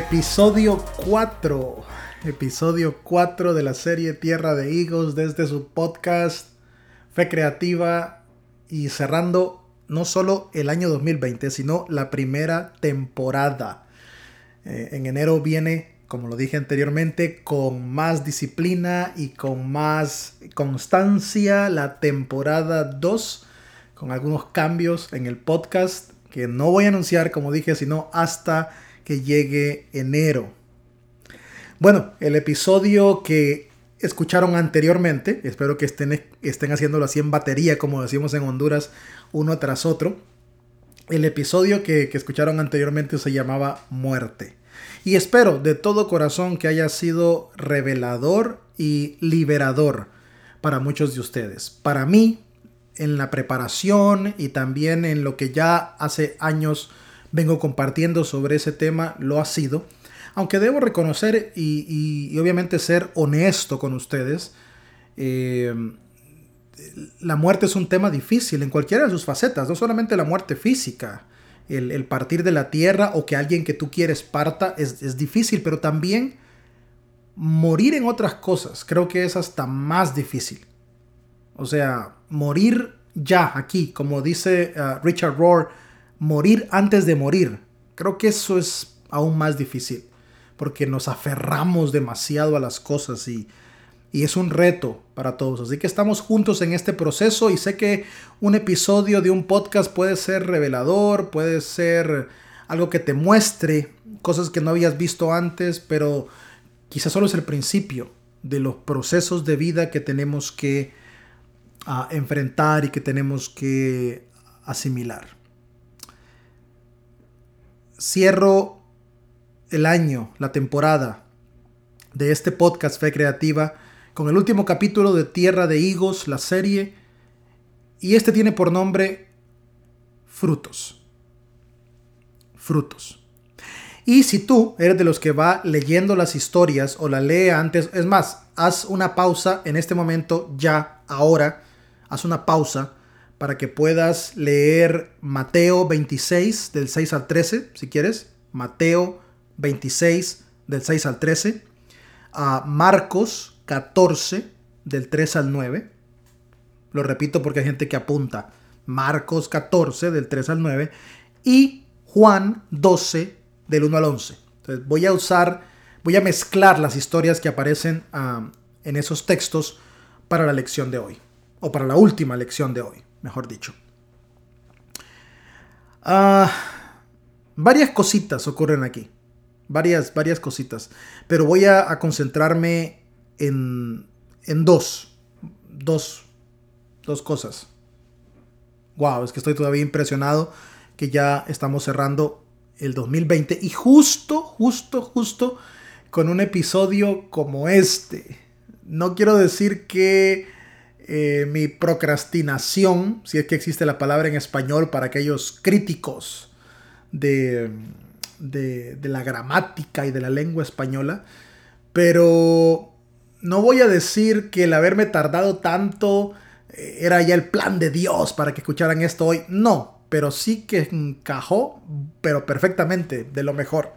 Episodio 4. Episodio 4 de la serie Tierra de Higos desde su podcast Fe Creativa y cerrando no solo el año 2020, sino la primera temporada. Eh, en enero viene, como lo dije anteriormente, con más disciplina y con más constancia la temporada 2, con algunos cambios en el podcast que no voy a anunciar, como dije, sino hasta que llegue enero. Bueno, el episodio que escucharon anteriormente, espero que estén, estén haciéndolo así en batería, como decimos en Honduras, uno tras otro. El episodio que, que escucharon anteriormente se llamaba Muerte. Y espero de todo corazón que haya sido revelador y liberador para muchos de ustedes. Para mí, en la preparación y también en lo que ya hace años vengo compartiendo sobre ese tema, lo ha sido. Aunque debo reconocer y, obviamente ser honesto con ustedes, eh, la muerte es un tema difícil en cualquiera de sus facetas, no solamente la muerte física, el, partir de la tierra o que alguien que tú quieres parta es, es, difícil, pero también morir en otras cosas creo que es hasta más difícil. O sea, morir ya aquí, como dice uh, Richard Rohr, morir antes de morir. Creo que eso es aún más difícil, porque nos aferramos demasiado a las cosas y, y es un reto para todos. Así que estamos juntos en este proceso y sé que un episodio de un podcast puede ser revelador, puede ser algo que te muestre cosas que no habías visto antes, pero quizás solo es el principio de los procesos de vida que tenemos que a enfrentar y que tenemos que asimilar. Cierro el año, la temporada de este podcast Fe Creativa con el último capítulo de Tierra de Higos, la serie, y este tiene por nombre Frutos. Frutos. Y si tú eres de los que va leyendo las historias o la lee antes, es más, haz una pausa en este momento, ya, ahora, haz una pausa para que puedas leer Mateo 26 del 6 al 13, si quieres. Mateo 26 del 6 al 13. A Marcos 14 del 3 al 9. Lo repito porque hay gente que apunta. Marcos 14 del 3 al 9. Y Juan 12 del 1 al 11. Entonces voy a usar, voy a mezclar las historias que aparecen ah, en esos textos para la lección de hoy o para la última lección de hoy, mejor dicho. Ah, varias cositas ocurren aquí, varias, varias cositas, pero voy a, concentrarme en, en dos, dos, dos cosas. Wow, es que estoy todavía impresionado que ya estamos cerrando el 2020 y justo, justo, justo con un episodio como este. No quiero decir que eh, mi procrastinación, si es que existe la palabra en español para aquellos críticos de, de, la gramática y de la lengua española, pero no voy a decir que el haberme tardado tanto eh, era ya el plan de Dios para que escucharan esto hoy, no, pero sí que encajó, pero perfectamente, de lo mejor.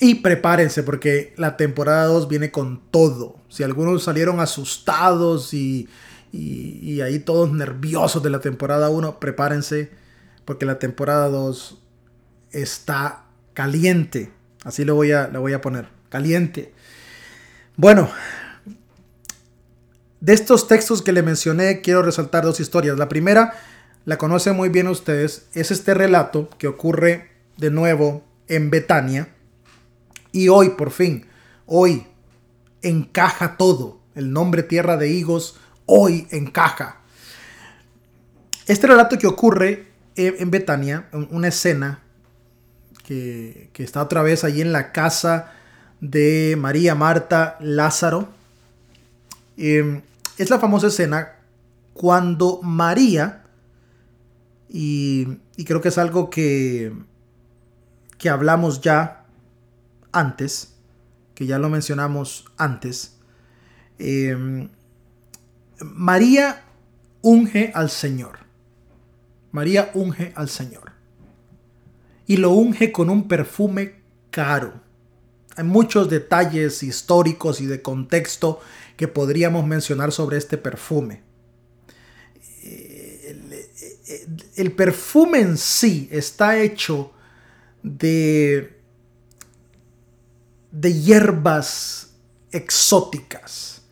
Y prepárense porque la temporada 2 viene con todo. Si algunos salieron asustados y, ahí todos nerviosos de la temporada 1, prepárense porque la temporada 2 está caliente. Así lo voy a, lo voy a poner. Caliente. Bueno, de estos textos que le mencioné, quiero resaltar dos historias. La primera, la conocen muy bien ustedes, es este relato que ocurre de nuevo en Betania y hoy, por fin, hoy encaja todo. El nombre Tierra de Higos hoy encaja. Este relato que ocurre en Betania, una escena que, está otra vez allí en la casa de María, Marta, Lázaro, em, es la famosa escena cuando María, y, y creo que es algo que, que hablamos ya antes, que ya lo mencionamos antes, em, María unge al Señor. María unge al Señor. Y lo unge con un perfume caro. Hay muchos detalles históricos y de contexto que podríamos mencionar sobre este perfume. El, perfume en sí está hecho de, de hierbas exóticas,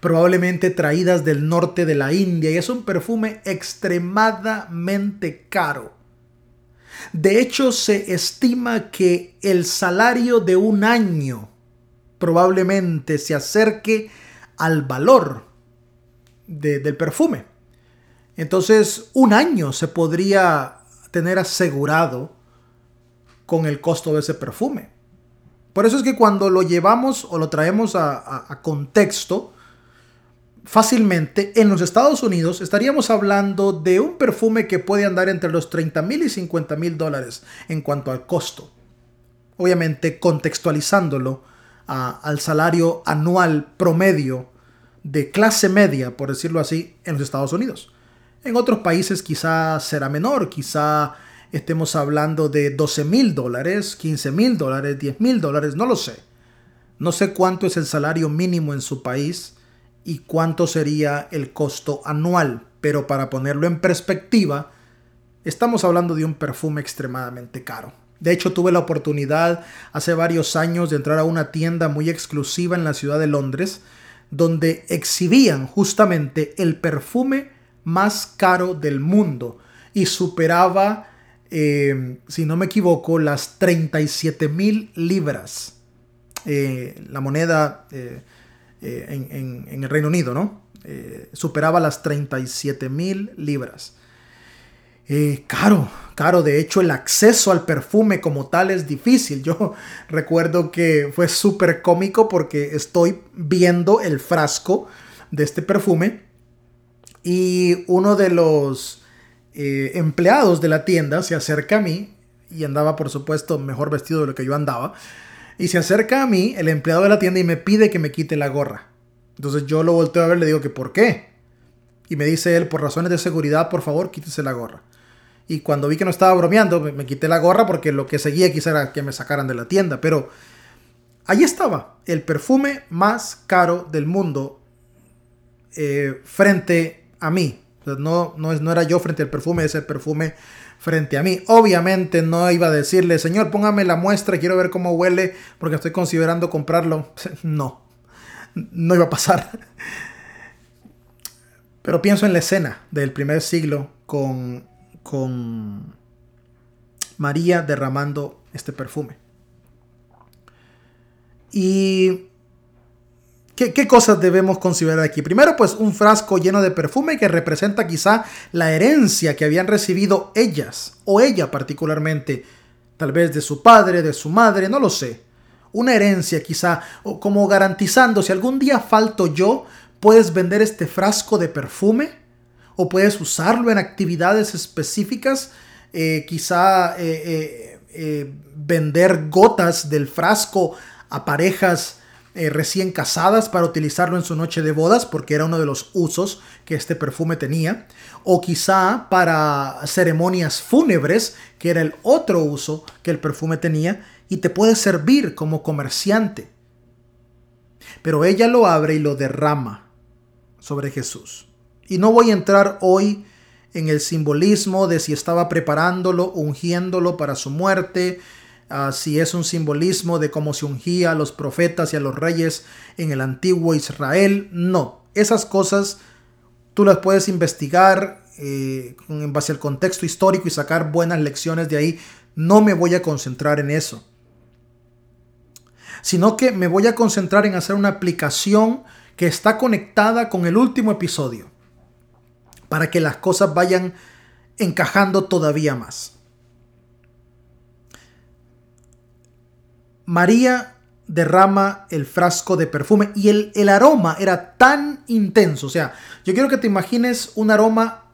probablemente traídas del norte de la India, y es un perfume extremadamente caro. De hecho, se estima que el salario de un año probablemente se acerque al valor del perfume. Entonces, un año se podría tener asegurado con el costo de ese perfume. Por eso es que cuando lo llevamos o lo traemos a, contexto, fácilmente en los Estados Unidos estaríamos hablando de un perfume que puede andar entre los 30 mil y 50 mil dólares en cuanto al costo. Obviamente contextualizándolo al salario anual promedio de clase media, por decirlo así, en los Estados Unidos. En otros países quizá será menor, quizá estemos hablando de 12 mil dólares, 15 mil dólares, 10 mil dólares, no lo sé. No sé cuánto es el salario mínimo en su país y cuánto sería el costo anual, pero para ponerlo en perspectiva, estamos hablando de un perfume extremadamente caro. De hecho, tuve la oportunidad hace varios años de entrar a una tienda muy exclusiva en la ciudad de Londres, donde exhibían justamente el perfume más caro del mundo y superaba, eh, si no me equivoco, las 37 mil libras. Eh, la moneda eh, en, en, el Reino Unido, ¿no? superaba las 37 mil libras. Eh, caro, caro. De hecho, el acceso al perfume como tal es difícil. Yo recuerdo que fue súper cómico porque estoy viendo el frasco de este perfume y uno de los eh, empleados de la tienda se acerca a mí y andaba, por supuesto, mejor vestido de lo que yo andaba. Y se acerca a mí, el empleado de la tienda, y me pide que me quite la gorra. Entonces yo lo volteo a ver, le digo que ¿por qué? Y me dice él, por razones de seguridad, por favor, quítese la gorra. Y cuando vi que no estaba bromeando, me, quité la gorra porque lo que seguía quizá era que me sacaran de la tienda. Pero ahí estaba, el perfume más caro del mundo eh, frente a mí. No, no, no era yo frente al perfume, es el perfume frente a mí. Obviamente no iba a decirle, señor, póngame la muestra, quiero ver cómo huele porque estoy considerando comprarlo. No, no iba a pasar. Pero pienso en la escena del primer siglo con con María derramando este perfume. ¿Y qué, cosas debemos considerar aquí? Primero, pues un frasco lleno de perfume que representa quizá la herencia que habían recibido ellas, o ella particularmente, tal vez de su padre, de su madre, no lo sé. Una herencia quizá, o como garantizando, si algún día falto yo, puedes vender este frasco de perfume o puedes usarlo en actividades específicas, eh, quizá eh, eh, vender gotas del frasco a parejas recién casadas para utilizarlo en su noche de bodas, porque era uno de los usos que este perfume tenía, o quizá para ceremonias fúnebres, que era el otro uso que el perfume tenía, y te puede servir como comerciante. Pero ella lo abre y lo derrama sobre Jesús. Y no voy a entrar hoy en el simbolismo de si estaba preparándolo, ungiéndolo para su muerte, si es un simbolismo de cómo se ungía a los profetas y a los reyes en el antiguo Israel. No, esas cosas tú las puedes investigar eh, en base al contexto histórico y sacar buenas lecciones de ahí. No me voy a concentrar en eso. Sino que me voy a concentrar en hacer una aplicación que está conectada con el último episodio para que las cosas vayan encajando todavía más. María derrama el frasco de perfume y el, el, aroma era tan intenso. O sea, yo quiero que te imagines un aroma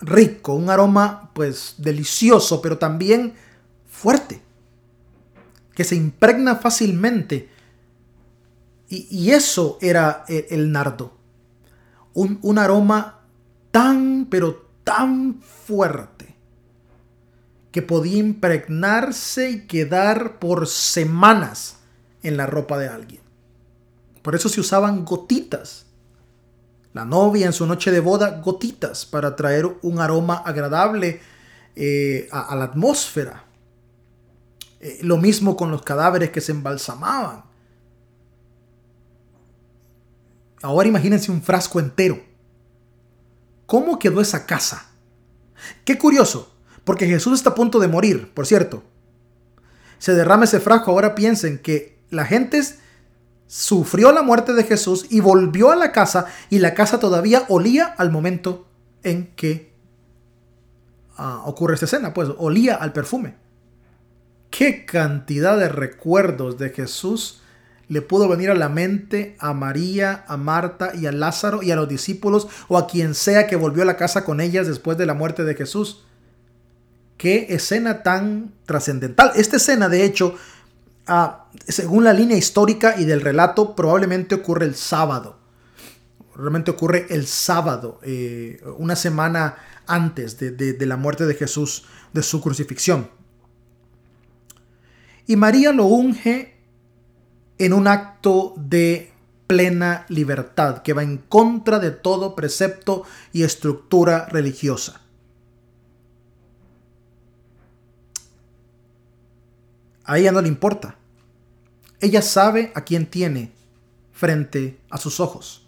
rico, un aroma pues delicioso, pero también fuerte, que se impregna fácilmente. Y, eso era el, nardo. Un, un aroma tan, pero tan fuerte, que podía impregnarse y quedar por semanas en la ropa de alguien. Por eso se usaban gotitas. La novia en su noche de boda, gotitas para traer un aroma agradable eh, a, la atmósfera. Eh, lo mismo con los cadáveres que se embalsamaban. Ahora imagínense un frasco entero. ¿Cómo quedó esa casa? Qué curioso, porque Jesús está a punto de morir, por cierto. Se derrama ese frasco, ahora piensen que la gente sufrió la muerte de Jesús y volvió a la casa y la casa todavía olía al momento en que ah, ocurre esta escena, pues olía al perfume. Qué cantidad de recuerdos de Jesús le pudo venir a la mente a María, a Marta y a Lázaro y a los discípulos o a quien sea que volvió a la casa con ellas después de la muerte de Jesús. Qué escena tan trascendental. Esta escena, de hecho, ah, según la línea histórica y del relato, probablemente ocurre el sábado. Realmente ocurre el sábado, eh, una semana antes de la muerte de Jesús, de su crucifixión. Y María lo unge en un acto de plena libertad que va en contra de todo precepto y estructura religiosa. A ella no le importa. Ella sabe a quién tiene frente a sus ojos.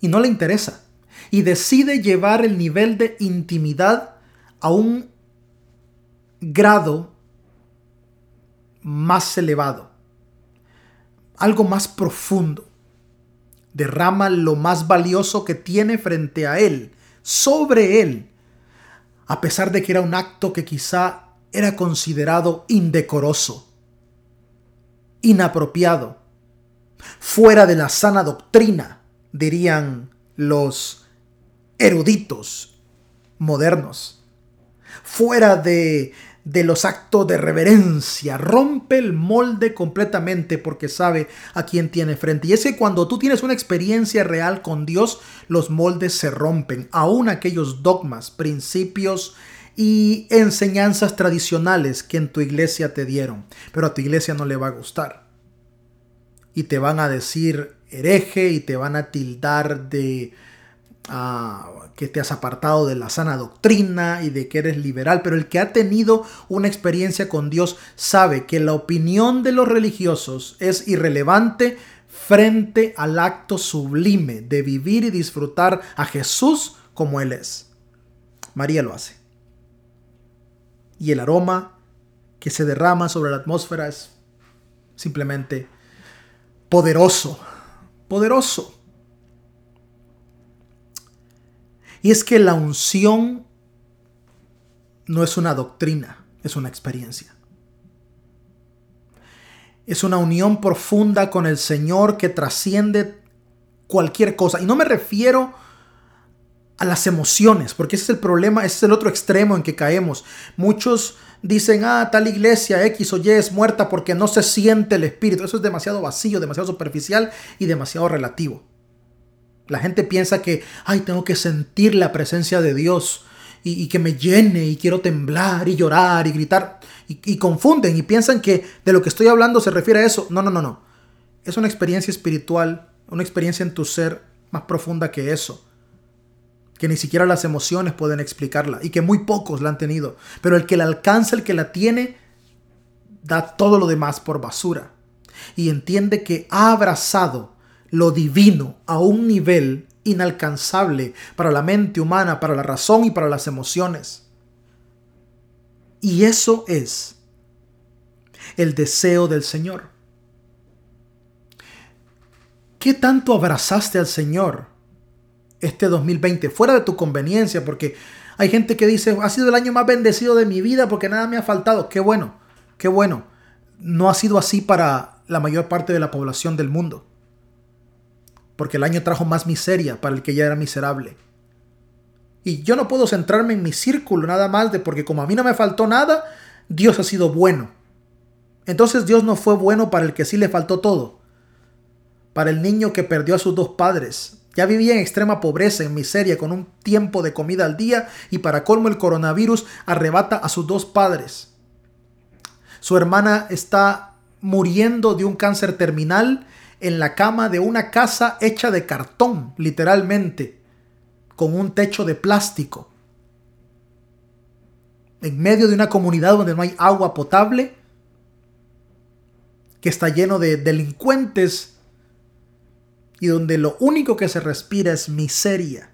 Y no le interesa. Y decide llevar el nivel de intimidad a un grado más elevado algo más profundo. Derrama lo más valioso que tiene frente a él, sobre él, a pesar de que era un acto que quizá era considerado indecoroso, inapropiado, fuera de la sana doctrina, dirían los eruditos modernos, fuera de de los actos de reverencia, rompe el molde completamente porque sabe a quién tiene frente. Y es que cuando tú tienes una experiencia real con Dios, los moldes se rompen, aún aquellos dogmas, principios y enseñanzas tradicionales que en tu iglesia te dieron, pero a tu iglesia no le va a gustar. Y te van a decir hereje y te van a tildar de que te has apartado de la sana doctrina y de que eres liberal, pero el que ha tenido una experiencia con Dios sabe que la opinión de los religiosos es irrelevante frente al acto sublime de vivir y disfrutar a Jesús como Él es. María lo hace. Y el aroma que se derrama sobre la atmósfera es simplemente poderoso, poderoso. Y es que la unción no es una doctrina, es una experiencia. Es una unión profunda con el Señor que trasciende cualquier cosa. Y no me refiero a las emociones, porque ese es el problema, ese es el otro extremo en que caemos. Muchos dicen, ah, tal iglesia X o Y es muerta porque no se siente el espíritu. Eso es demasiado vacío, demasiado superficial y demasiado relativo. La gente piensa que, ay, tengo que sentir la presencia de Dios y, que me llene y quiero temblar y llorar y gritar y, y, confunden y piensan que de lo que estoy hablando se refiere a eso. No, no, no, no. Es una experiencia espiritual, una experiencia en tu ser más profunda que eso. Que ni siquiera las emociones pueden explicarla y que muy pocos la han tenido. Pero el que la alcanza, el que la tiene, da todo lo demás por basura. Y entiende que ha abrazado lo divino a un nivel inalcanzable para la mente humana, para la razón y para las emociones. Y eso es el deseo del Señor. ¿Qué tanto abrazaste al Señor este 2020? Fuera de tu conveniencia, porque hay gente que dice, ha sido el año más bendecido de mi vida porque nada me ha faltado. Qué bueno, qué bueno. No ha sido así para la mayor parte de la población del mundo porque el año trajo más miseria para el que ya era miserable. Y yo no puedo centrarme en mi círculo nada más de porque como a mí no me faltó nada, Dios ha sido bueno. Entonces Dios no fue bueno para el que sí le faltó todo. Para el niño que perdió a sus dos padres Ya vivía en extrema pobreza, en miseria, con un tiempo de comida al día y para colmo el coronavirus arrebata a sus dos padres. Su hermana está muriendo de un cáncer terminal en la cama de una casa hecha de cartón, literalmente, con un techo de plástico. En medio de una comunidad donde no hay agua potable, que está lleno de delincuentes y donde lo único que se respira es miseria.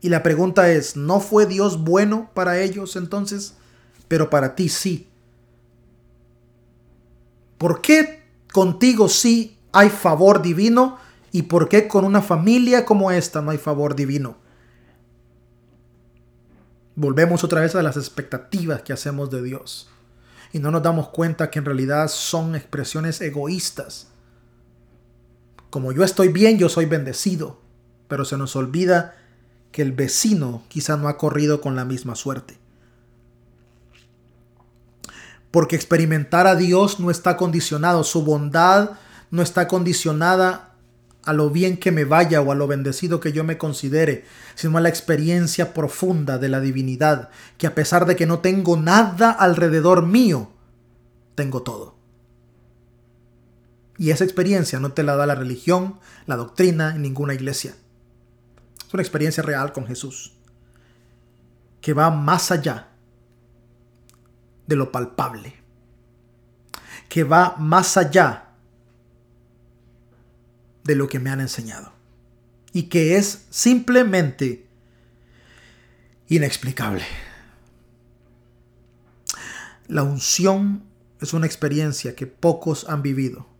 Y la pregunta es, ¿no fue Dios bueno para ellos entonces? Pero para ti sí. ¿Por qué contigo sí hay favor divino y por qué con una familia como esta no hay favor divino? Volvemos otra vez a las expectativas que hacemos de Dios y no nos damos cuenta que en realidad son expresiones egoístas como yo estoy bien, yo soy bendecido. Pero se nos olvida que el vecino quizá no ha corrido con la misma suerte. Porque experimentar a Dios no está condicionado, su bondad no está condicionada a lo bien que me vaya o a lo bendecido que yo me considere, sino a la experiencia profunda de la divinidad, que a pesar de que no tengo nada alrededor mío, tengo todo. Y esa experiencia no te la da la religión, la doctrina, ninguna iglesia. Es una experiencia real con Jesús, que va más allá de lo palpable, que va más allá de lo que me han enseñado, y que es simplemente inexplicable. La unción es una experiencia que pocos han vivido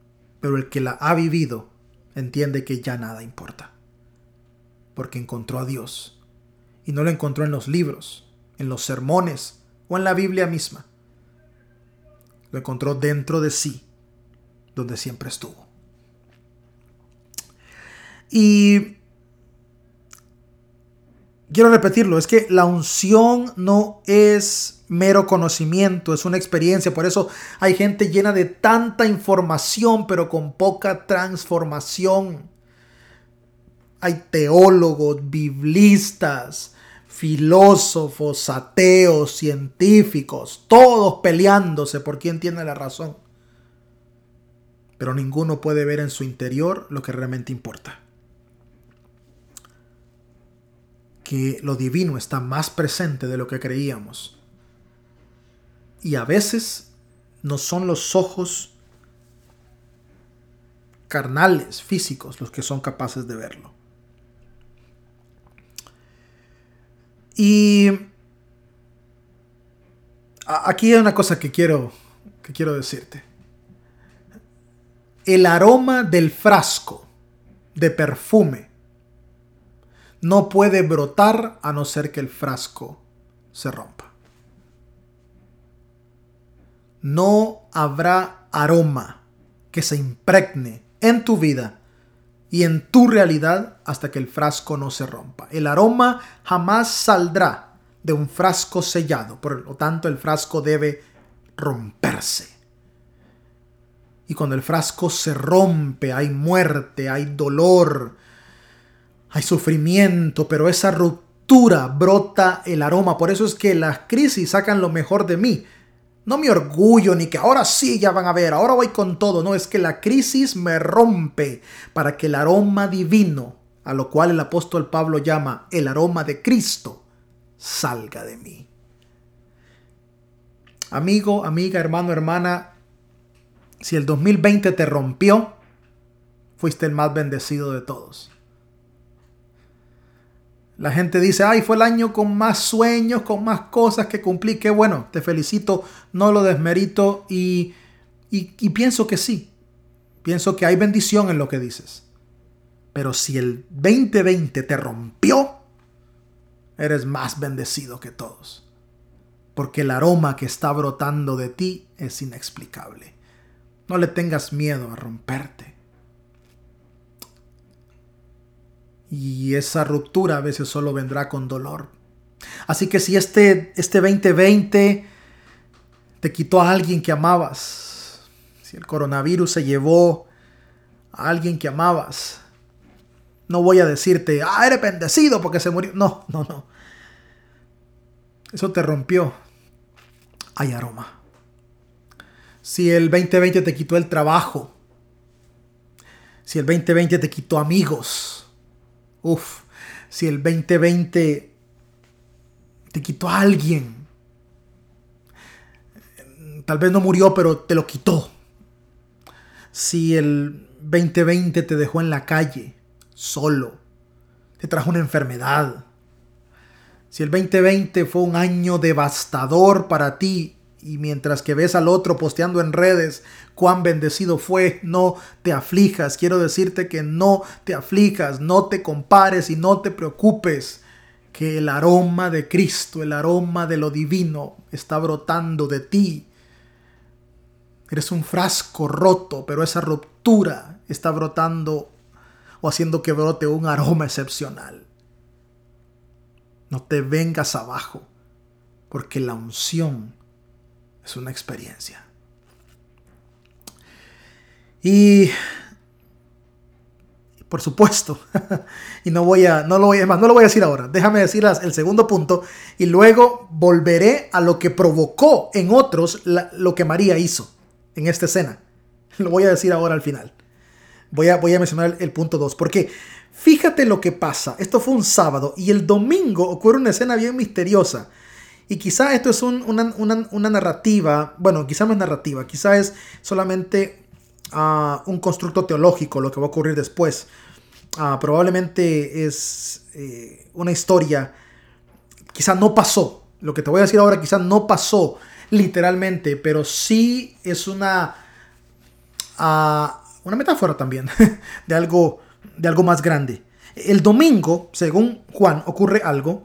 pero el que la ha vivido entiende que ya nada importa, porque encontró a Dios, y no lo encontró en los libros, en los sermones o en la Biblia misma. Lo encontró dentro de sí, donde siempre estuvo. Y quiero repetirlo, es que la unción no es mero conocimiento, es una experiencia. Por eso hay gente llena de tanta información, pero con poca transformación. Hay teólogos, biblistas, filósofos, ateos, científicos, todos peleándose por quién tiene la razón. Pero ninguno puede ver en su interior lo que realmente importa. Que lo divino está más presente de lo que creíamos y a veces no son los ojos carnales, físicos, los que son capaces de verlo. Y aquí hay una cosa que quiero, que quiero decirte. El aroma del frasco de perfume no puede brotar a no ser que el frasco se rompa no habrá aroma que se impregne en tu vida y en tu realidad hasta que el frasco no se rompa. El aroma jamás saldrá de un frasco sellado, por lo tanto el frasco debe romperse. Y cuando el frasco se rompe, hay muerte, hay dolor, hay sufrimiento, pero esa ruptura brota el aroma. Por eso es que las crisis sacan lo mejor de mí. No me orgullo ni que ahora sí ya van a ver, ahora voy con todo. No, es que la crisis me rompe para que el aroma divino, a lo cual el apóstol Pablo llama el aroma de Cristo, salga de mí. Amigo, amiga, hermano, hermana, si el 2020 te rompió, fuiste el más bendecido de todos. La gente dice, ay, fue el año con más sueños, con más cosas que cumplí. Qué bueno, te felicito, no lo desmerito y, y, pienso que sí. Pienso que hay bendición en lo que dices. Pero si el 2020 te rompió, eres más bendecido que todos. Porque el aroma que está brotando de ti es inexplicable. No le tengas miedo a romperte. Y esa ruptura a veces solo vendrá con dolor. Así que si este, este 2020 te quitó a alguien que amabas, si el coronavirus se llevó a alguien que amabas, No voy a decirte, ah, eres bendecido porque se murió. No, no, no. Eso te rompió. Hay aroma. Si el 2020 te quitó el trabajo. Si el 2020 te quitó amigos. Uf. Si el 2020 te quitó a alguien. Tal vez no murió, pero te lo quitó. Si el 2020 te dejó en la calle, solo, te trajo una enfermedad. Si el 2020 fue un año devastador para ti y mientras que ves al otro posteando en redes cuán bendecido fue, no te aflijas. Quiero decirte que no te aflijas, no te compares y no te preocupes que el aroma de Cristo, el aroma de lo divino está brotando de ti. Eres un frasco roto, pero esa ruptura está brotando o haciendo que brote un aroma excepcional. No te vengas abajo, porque la unción es una experiencia. Y por supuesto. y no voy a, no lo voy, más, no lo voy a decir ahora. Déjame decir el segundo punto y luego volveré a lo que provocó en otros lo que María hizo en esta escena. Lo voy a decir ahora al final. Voy a, voy a mencionar el, punto 2. Porque fíjate lo que pasa. Esto fue un sábado y el domingo ocurre una escena bien misteriosa. Y quizá esto es una, una, narrativa, bueno, quizá no es narrativa, quizá es solamente uh, un constructo teológico lo que va a ocurrir después. Uh, probablemente es eh, una historia, quizá no pasó. Lo que te voy a decir ahora quizá no pasó literalmente, pero sí es una, uh, una metáfora también de algo, de algo más grande. El domingo, según Juan, ocurre algo.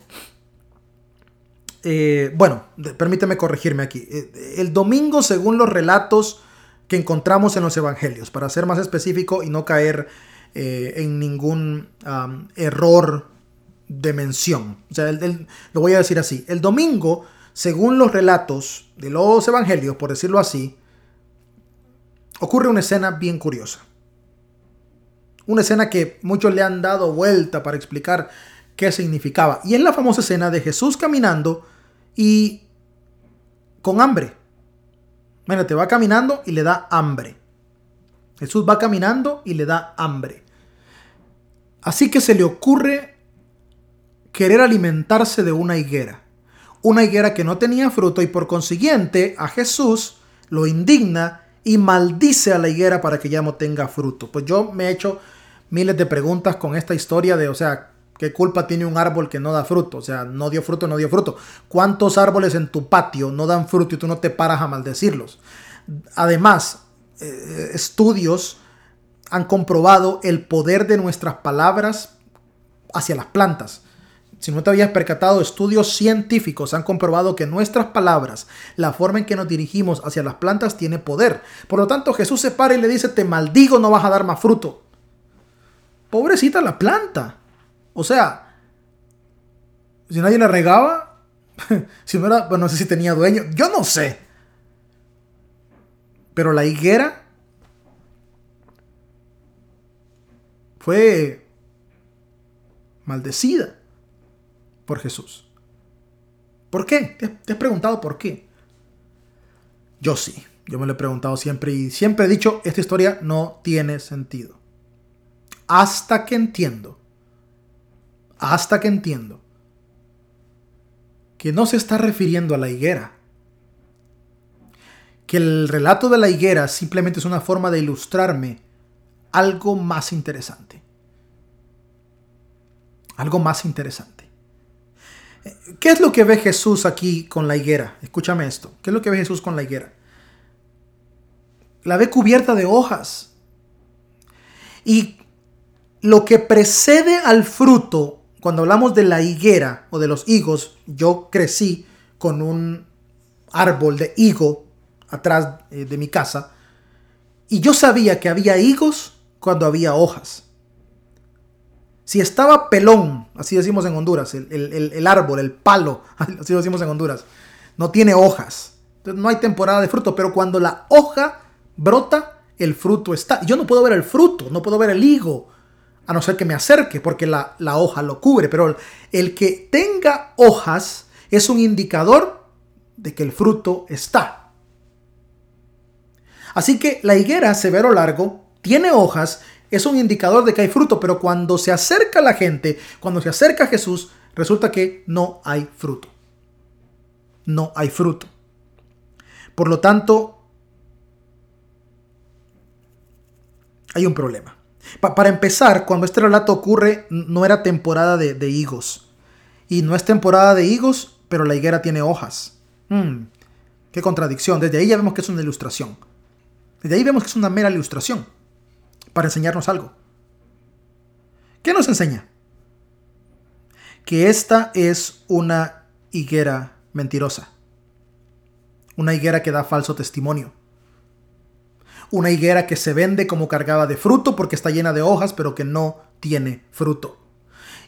Eh, bueno, permíteme corregirme aquí. Eh, el domingo, según los relatos que encontramos en los evangelios, para ser más específico y no caer eh, en ningún error de mención. O sea, lo voy a decir así. El domingo, según los relatos de los evangelios, por decirlo así, ocurre una escena bien curiosa. Una escena que muchos le han dado vuelta para explicar qué significaba. Y es la famosa escena de Jesús caminando y con hambre te va caminando y le da hambre. Jesús va caminando y le da hambre. Así que se le ocurre querer alimentarse de una higuera. Una higuera que no tenía fruto y por consiguiente a Jesús lo indigna y maldice a la higuera para que ya no tenga fruto. Pues yo me he hecho miles de preguntas con esta historia de, o sea, ¿Qué culpa tiene un árbol que no da fruto? O sea, no dio fruto, no dio fruto. ¿Cuántos árboles en tu patio no dan fruto y tú no te paras a maldecirlos? Además, eh, estudios han comprobado el poder de nuestras palabras hacia las plantas. Si no te habías percatado, estudios científicos han comprobado que nuestras palabras, la forma en que nos dirigimos hacia las plantas, tiene poder. Por lo tanto, Jesús se para y le dice, te maldigo, no vas a dar más fruto. Pobrecita la planta. O sea, si nadie le regaba, si no era, bueno, no sé si tenía dueño, yo no sé. Pero la higuera fue maldecida por Jesús. ¿Por qué? ¿Te, has preguntado por qué? Yo sí, yo me lo he preguntado siempre y siempre he dicho, esta historia no tiene sentido. Hasta que entiendo hasta que entiendo que no se está refiriendo a la higuera. Que el relato de la higuera simplemente es una forma de ilustrarme algo más interesante. Algo más interesante. ¿Qué es lo que ve Jesús aquí con la higuera? Escúchame esto. ¿Qué es lo que ve Jesús con la higuera? La ve cubierta de hojas. Y lo que precede al fruto cuando hablamos de la higuera o de los higos, yo crecí con un árbol de higo atrás eh, de mi casa y yo sabía que había higos cuando había hojas. Si estaba pelón, así decimos en Honduras, el, árbol, el palo, así decimos en Honduras, no tiene hojas. Entonces no hay temporada de fruto, pero cuando la hoja brota, el fruto está. Yo no puedo ver el fruto, no puedo ver el higo a no ser que me acerque, porque la, la hoja lo cubre, pero el que tenga hojas es un indicador de que el fruto está. Así que la higuera severo largo tiene hojas, es un indicador de que hay fruto, pero cuando se acerca la gente, cuando se acerca a Jesús, resulta que no hay fruto. No hay fruto. Por lo tanto, hay un problema. Para empezar, cuando este relato ocurre, no era temporada de, higos. Y no es temporada de higos, pero la higuera tiene hojas. Hmm, qué contradicción. Desde ahí ya vemos que es una ilustración. Desde ahí vemos que es una mera ilustración para enseñarnos algo. ¿Qué nos enseña? Que esta es una higuera mentirosa. Una higuera que da falso testimonio. Una higuera que se vende como cargada de fruto porque está llena de hojas, pero que no tiene fruto.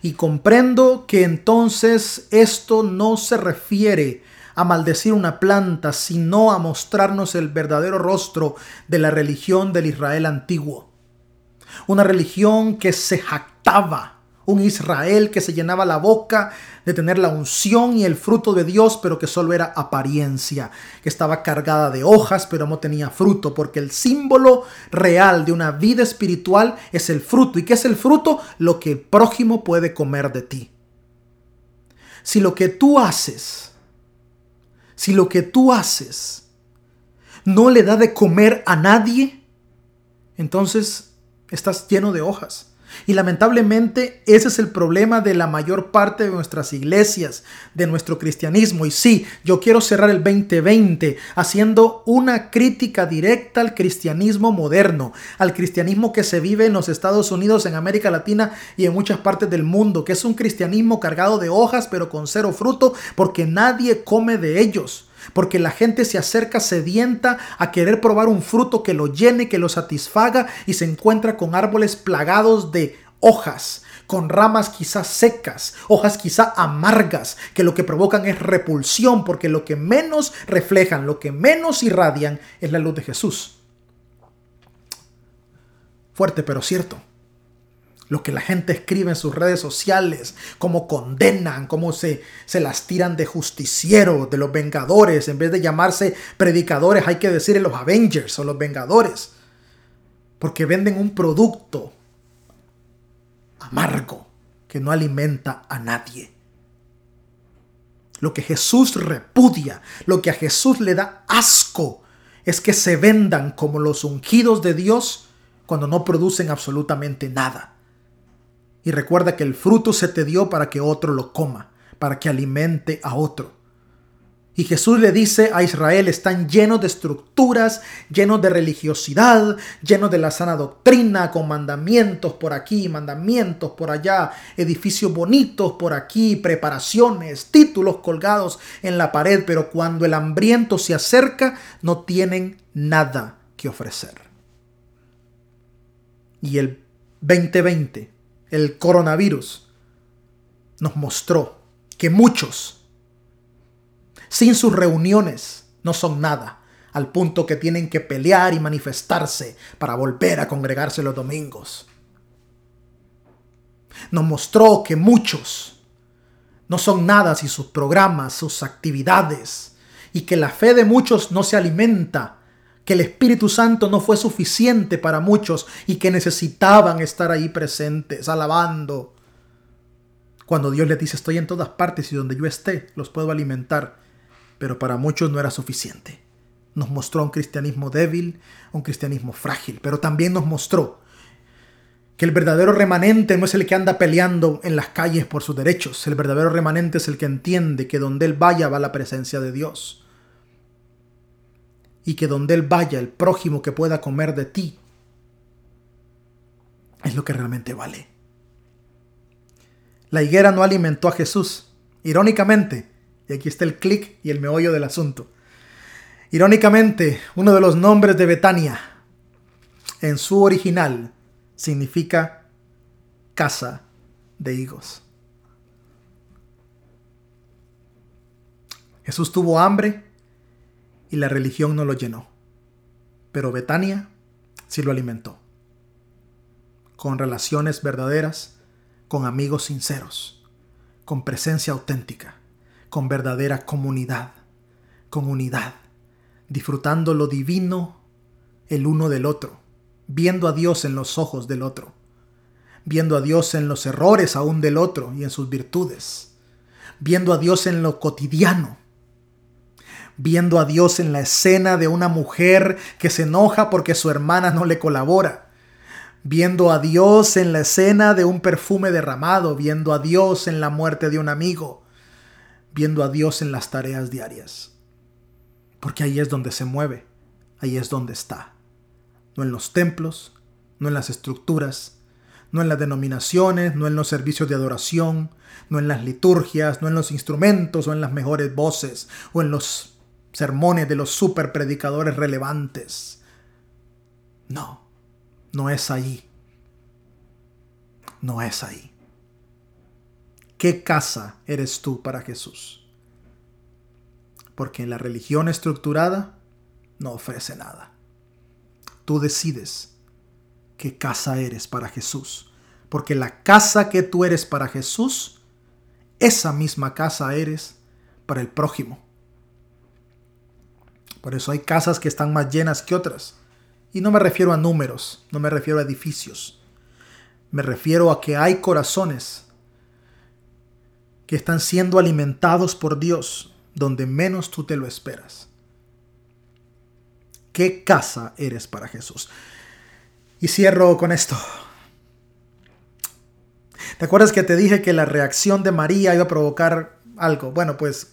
Y comprendo que entonces esto no se refiere a maldecir una planta, sino a mostrarnos el verdadero rostro de la religión del Israel antiguo. Una religión que se jactaba un Israel que se llenaba la boca de tener la unción y el fruto de Dios, pero que solo era apariencia, que estaba cargada de hojas, pero no tenía fruto, porque el símbolo real de una vida espiritual es el fruto. ¿Y qué es el fruto? Lo que el prójimo puede comer de ti. Si lo que tú haces, si lo que tú haces no le da de comer a nadie, entonces estás lleno de hojas y lamentablemente ese es el problema de la mayor parte de nuestras iglesias, de nuestro cristianismo. Y sí, yo quiero cerrar el 2020 haciendo una crítica directa al cristianismo moderno, al cristianismo que se vive en los Estados Unidos, en América Latina y en muchas partes del mundo, que es un cristianismo cargado de hojas pero con cero fruto porque nadie come de ellos porque la gente se acerca sedienta a querer probar un fruto que lo llene, que lo satisfaga y se encuentra con árboles plagados de hojas, con ramas quizás secas, hojas quizá amargas, que lo que provocan es repulsión, porque lo que menos reflejan, lo que menos irradian es la luz de Jesús. Fuerte pero cierto lo que la gente escribe en sus redes sociales, cómo condenan, cómo se, se las tiran de justiciero, de los vengadores, en vez de llamarse predicadores hay que decir los Avengers o los vengadores, porque venden un producto amargo que no alimenta a nadie. Lo que Jesús repudia, lo que a Jesús le da asco, es que se vendan como los ungidos de Dios cuando no producen absolutamente nada. Y recuerda que el fruto se te dio para que otro lo coma, para que alimente a otro. Y Jesús le dice a Israel, están llenos de estructuras, llenos de religiosidad, llenos de la sana doctrina, con mandamientos por aquí, mandamientos por allá, edificios bonitos por aquí, preparaciones, títulos colgados en la pared, pero cuando el hambriento se acerca, no tienen nada que ofrecer. Y el 2020 el coronavirus nos mostró que muchos, sin sus reuniones, no son nada, al punto que tienen que pelear y manifestarse para volver a congregarse los domingos. Nos mostró que muchos no son nada sin sus programas, sus actividades, y que la fe de muchos no se alimenta que el Espíritu Santo no fue suficiente para muchos y que necesitaban estar ahí presentes, alabando. Cuando Dios les dice, estoy en todas partes y donde yo esté, los puedo alimentar. Pero para muchos no era suficiente. Nos mostró un cristianismo débil, un cristianismo frágil, pero también nos mostró que el verdadero remanente no es el que anda peleando en las calles por sus derechos. El verdadero remanente es el que entiende que donde él vaya va la presencia de Dios y que donde Él vaya, el prójimo que pueda comer de ti, es lo que realmente vale. La higuera no alimentó a Jesús. Irónicamente, y aquí está el clic y el meollo del asunto. Irónicamente, uno de los nombres de Betania, en su original, significa casa de higos. Jesús tuvo hambre y la religión no lo llenó. Pero Betania sí lo alimentó. con relaciones verdaderas, con amigos sinceros, con presencia auténtica, con verdadera comunidad, con unidad, disfrutando lo divino el uno del otro, viendo a Dios en los ojos del otro, viendo a Dios en los errores aún del otro y en sus virtudes, viendo a Dios en lo cotidiano, viendo a Dios en la escena de una mujer que se enoja porque su hermana no le colabora, viendo a Dios en la escena de un perfume derramado, viendo a Dios en la muerte de un amigo, viendo a Dios en las tareas diarias. Porque ahí es donde se mueve, ahí es donde está. No en los templos, no en las estructuras, no en las denominaciones, no en los servicios de adoración, no en las liturgias, no en los instrumentos o en las mejores voces o en los sermones de los super predicadores relevantes. No, no es ahí. No es ahí. ¿Qué casa eres tú para Jesús? Porque en la religión estructurada no ofrece nada. Tú decides qué casa eres para Jesús. Porque la casa que tú eres para Jesús, esa misma casa eres para el prójimo. Por eso hay casas que están más llenas que otras. Y no me refiero a números, no me refiero a edificios. Me refiero a que hay corazones que están siendo alimentados por Dios donde menos tú te lo esperas. ¿Qué casa eres para Jesús? Y cierro con esto. ¿Te acuerdas que te dije que la reacción de María iba a provocar algo? Bueno, pues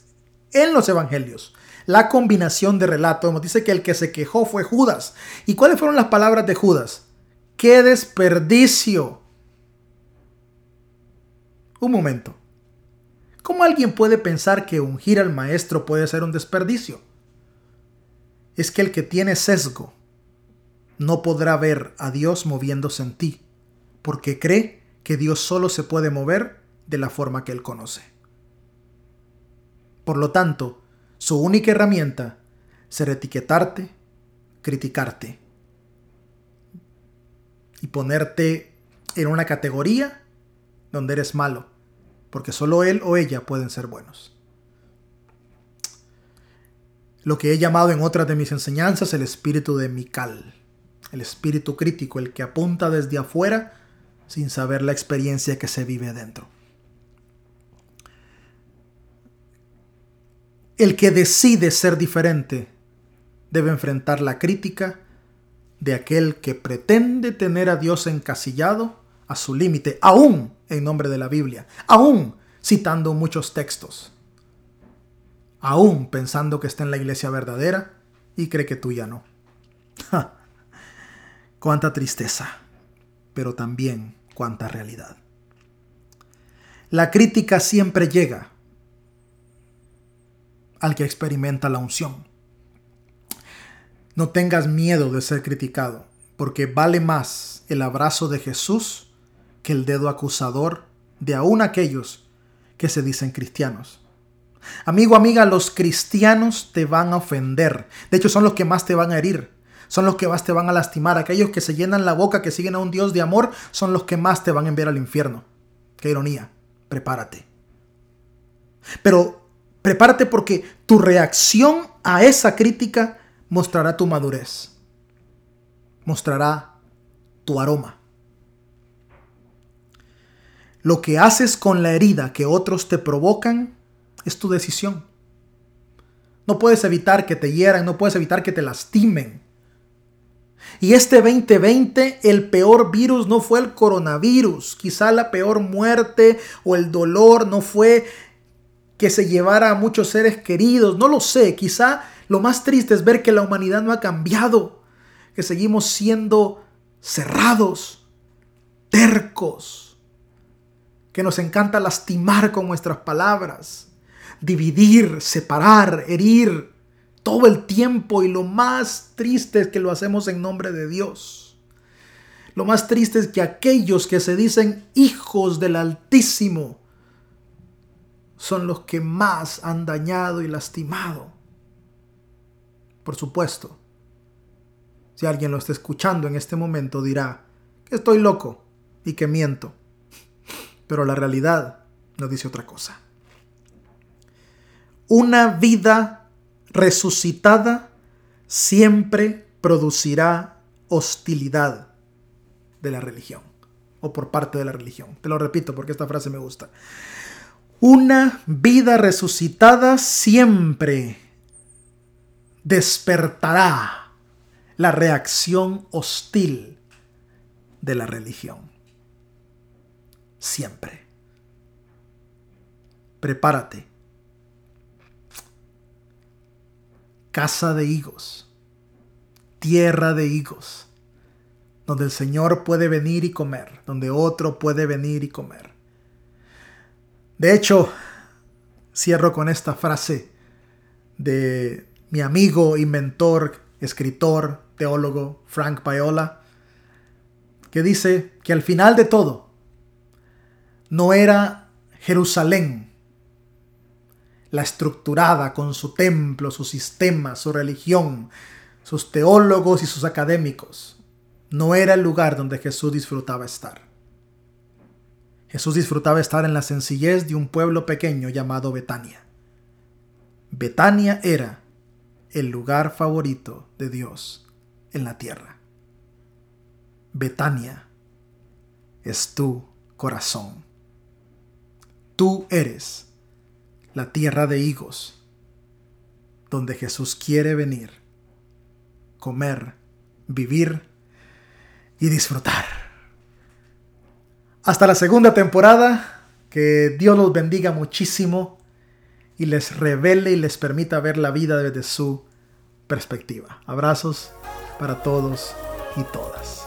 en los evangelios la combinación de relatos. Nos dice que el que se quejó fue Judas. ¿Y cuáles fueron las palabras de Judas? ¡Qué desperdicio! Un momento. ¿Cómo alguien puede pensar que ungir al maestro puede ser un desperdicio? Es que el que tiene sesgo no podrá ver a Dios moviéndose en ti, porque cree que Dios solo se puede mover de la forma que él conoce. Por lo tanto, su única herramienta será etiquetarte, criticarte y ponerte en una categoría donde eres malo, porque solo él o ella pueden ser buenos. Lo que he llamado en otras de mis enseñanzas el espíritu de Mical, el espíritu crítico, el que apunta desde afuera sin saber la experiencia que se vive dentro. El que decide ser diferente debe enfrentar la crítica de aquel que pretende tener a Dios encasillado a su límite, aún en nombre de la Biblia, aún citando muchos textos, aún pensando que está en la iglesia verdadera y cree que tú ya no. Cuánta tristeza, pero también cuánta realidad. La crítica siempre llega al que experimenta la unción. No tengas miedo de ser criticado, porque vale más el abrazo de Jesús que el dedo acusador de aún aquellos que se dicen cristianos. Amigo, amiga, los cristianos te van a ofender. De hecho, son los que más te van a herir. Son los que más te van a lastimar. Aquellos que se llenan la boca, que siguen a un Dios de amor, son los que más te van a enviar al infierno. Qué ironía. Prepárate. Pero Prepárate porque tu reacción a esa crítica mostrará tu madurez, mostrará tu aroma. Lo que haces con la herida que otros te provocan es tu decisión. No puedes evitar que te hieran, no puedes evitar que te lastimen. Y este 2020 el peor virus no fue el coronavirus, quizá la peor muerte o el dolor no fue que se llevara a muchos seres queridos, no lo sé, quizá lo más triste es ver que la humanidad no ha cambiado, que seguimos siendo cerrados, tercos, que nos encanta lastimar con nuestras palabras, dividir, separar, herir todo el tiempo y lo más triste es que lo hacemos en nombre de Dios. Lo más triste es que aquellos que se dicen hijos del Altísimo son los que más han dañado y lastimado. Por supuesto, si alguien lo está escuchando en este momento dirá que estoy loco, y que miento. Pero la realidad nos dice otra cosa. Una vida resucitada siempre producirá hostilidad de la religión o por parte de la religión. Te lo repito porque esta frase me gusta. Una vida resucitada siempre despertará la reacción hostil de la religión. Siempre. Prepárate. Casa de higos. Tierra de higos. Donde el Señor puede venir y comer. Donde otro puede venir y comer. De hecho, cierro con esta frase de mi amigo, inventor, escritor, teólogo Frank Paola, que dice que al final de todo, no era Jerusalén la estructurada con su templo, su sistema, su religión, sus teólogos y sus académicos. No era el lugar donde Jesús disfrutaba estar. Jesús disfrutaba estar en la sencillez de un pueblo pequeño llamado Betania. Betania era el lugar favorito de Dios en la tierra. Betania es tu corazón. Tú eres la tierra de higos, donde Jesús quiere venir, comer, vivir y disfrutar. Hasta la segunda temporada, que Dios los bendiga muchísimo y les revele y les permita ver la vida desde su perspectiva. Abrazos para todos y todas.